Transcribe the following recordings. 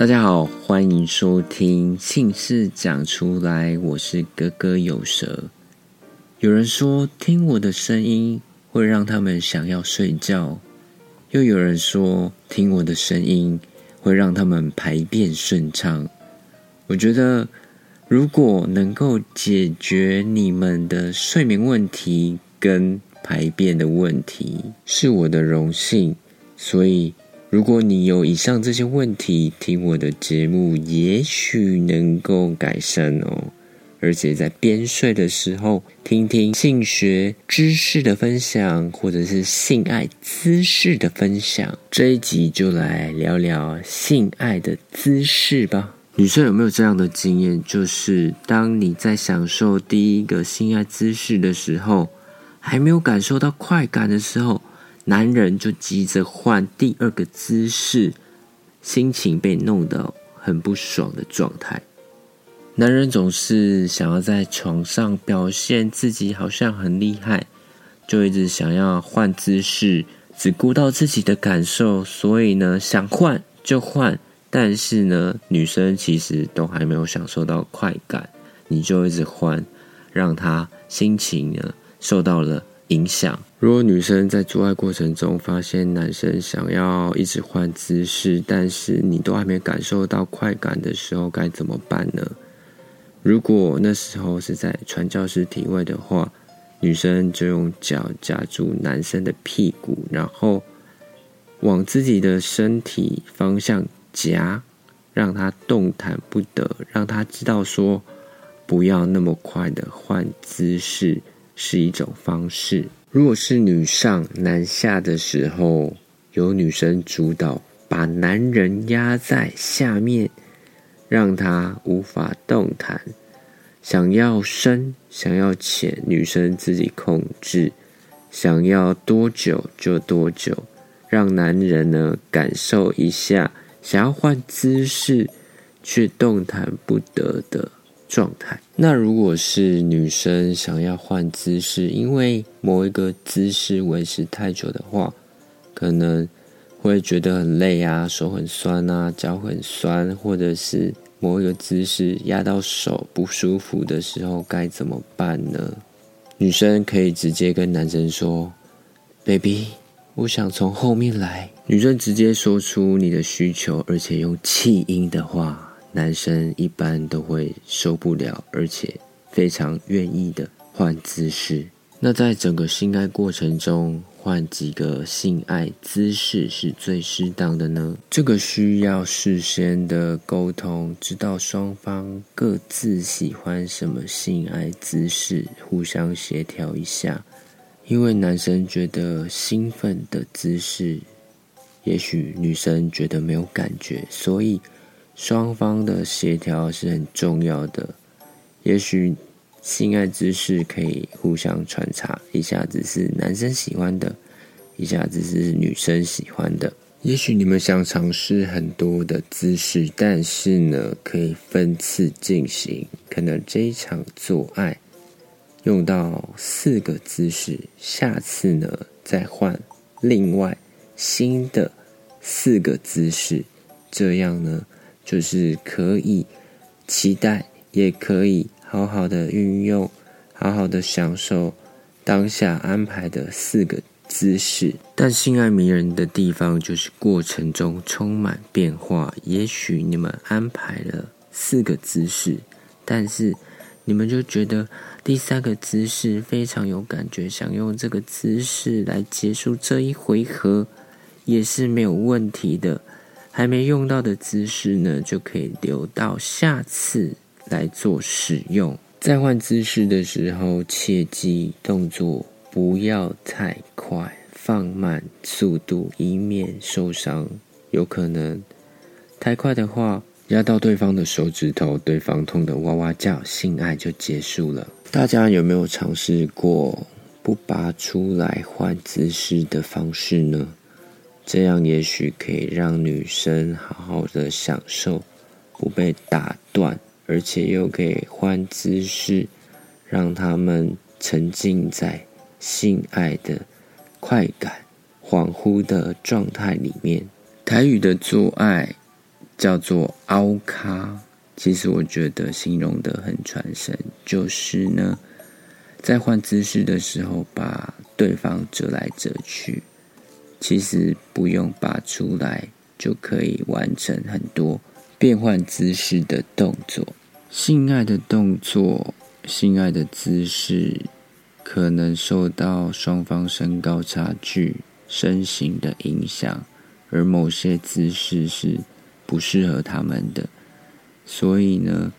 大家好，欢迎收听姓氏讲出来，我是哥哥有舌。有人说听我的声音会让他们想要睡觉，又有人说听我的声音会让他们排便顺畅。我觉得如果能够解决你们的睡眠问题跟排便的问题，是我的荣幸。所以。如果你有以上这些问题，听我的节目也许能够改善哦。而且在边睡的时候，听听性学知识的分享，或者是性爱姿势的分享，这一集就来聊聊性爱的姿势吧。女生有没有这样的经验？就是当你在享受第一个性爱姿势的时候，还没有感受到快感的时候。男人就急着换第二个姿势，心情被弄得很不爽的状态。男人总是想要在床上表现自己好像很厉害，就一直想要换姿势，只顾到自己的感受，所以呢想换就换。但是呢，女生其实都还没有享受到快感，你就一直换，让她心情呢受到了。影响。如果女生在做爱过程中发现男生想要一直换姿势，但是你都还没感受到快感的时候，该怎么办呢？如果那时候是在传教士体位的话，女生就用脚夹住男生的屁股，然后往自己的身体方向夹，让他动弹不得，让他知道说不要那么快的换姿势。是一种方式。如果是女上男下的时候，由女生主导，把男人压在下面，让他无法动弹。想要深，想要浅，女生自己控制。想要多久就多久，让男人呢感受一下。想要换姿势，却动弹不得的。状态。那如果是女生想要换姿势，因为某一个姿势维持太久的话，可能会觉得很累啊，手很酸啊，脚很酸，或者是某一个姿势压到手不舒服的时候，该怎么办呢？女生可以直接跟男生说：“baby，我想从后面来。”女生直接说出你的需求，而且用气音的话。男生一般都会受不了，而且非常愿意的换姿势。那在整个性爱过程中，换几个性爱姿势是最适当的呢？这个需要事先的沟通，知道双方各自喜欢什么性爱姿势，互相协调一下。因为男生觉得兴奋的姿势，也许女生觉得没有感觉，所以。双方的协调是很重要的。也许性爱姿势可以互相穿插，一下子是男生喜欢的，一下子是女生喜欢的。也许你们想尝试很多的姿势，但是呢，可以分次进行。可能这一场做爱用到四个姿势，下次呢再换另外新的四个姿势，这样呢。就是可以期待，也可以好好的运用，好好的享受当下安排的四个姿势。但性爱迷人的地方就是过程中充满变化。也许你们安排了四个姿势，但是你们就觉得第三个姿势非常有感觉，想用这个姿势来结束这一回合，也是没有问题的。还没用到的姿势呢，就可以留到下次来做使用。在换姿势的时候，切记动作不要太快，放慢速度，以免受伤。有可能太快的话，压到对方的手指头，对方痛得哇哇叫，性爱就结束了。大家有没有尝试过不拔出来换姿势的方式呢？这样也许可以让女生好好的享受，不被打断，而且又可以换姿势，让他们沉浸在性爱的快感、恍惚的状态里面。台语的做爱叫做凹咖。其实我觉得形容的很传神，就是呢，在换姿势的时候把对方折来折去，其实不用拔出来就可以完成很多变换姿势的动作。性爱的动作、性爱的姿势，可能受到双方身高差距、身形的影响，而某些姿势是不适合他们的。所以呢，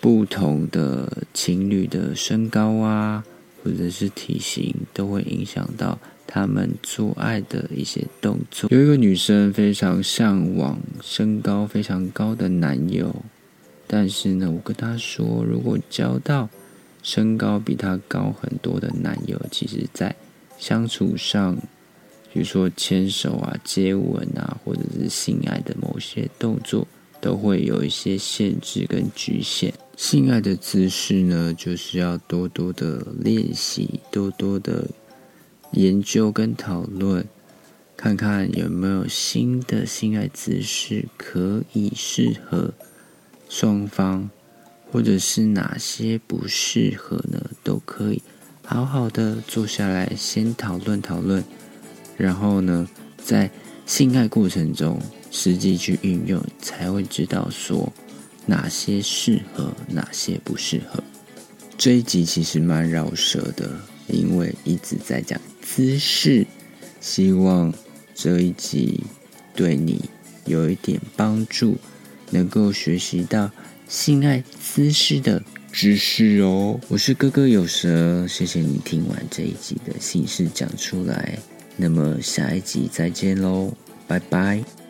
不同的情侣的身高啊，或者是体型，都会影响到他们做爱的一些动作。有一个女生非常向往身高非常高的男友，但是呢，我跟她说，如果交到身高比她高很多的男友，其实在相处上，比如说牵手啊、接吻啊，或者是性爱的某些动作。都会有一些限制跟局限。性爱的姿势呢，就是要多多的练习，多多的研究跟讨论，看看有没有新的性爱姿势可以适合双方，或者是哪些不适合呢？都可以好好的坐下来先讨论讨论，然后呢，在性爱过程中。实际去运用，才会知道说哪些适合，哪些不适合。这一集其实蛮绕舌的，因为一直在讲姿势。希望这一集对你有一点帮助，能够学习到性爱姿势的知识哦。我是哥哥有舌，谢谢你听完这一集的姓氏讲出来。那么下一集再见喽，拜拜。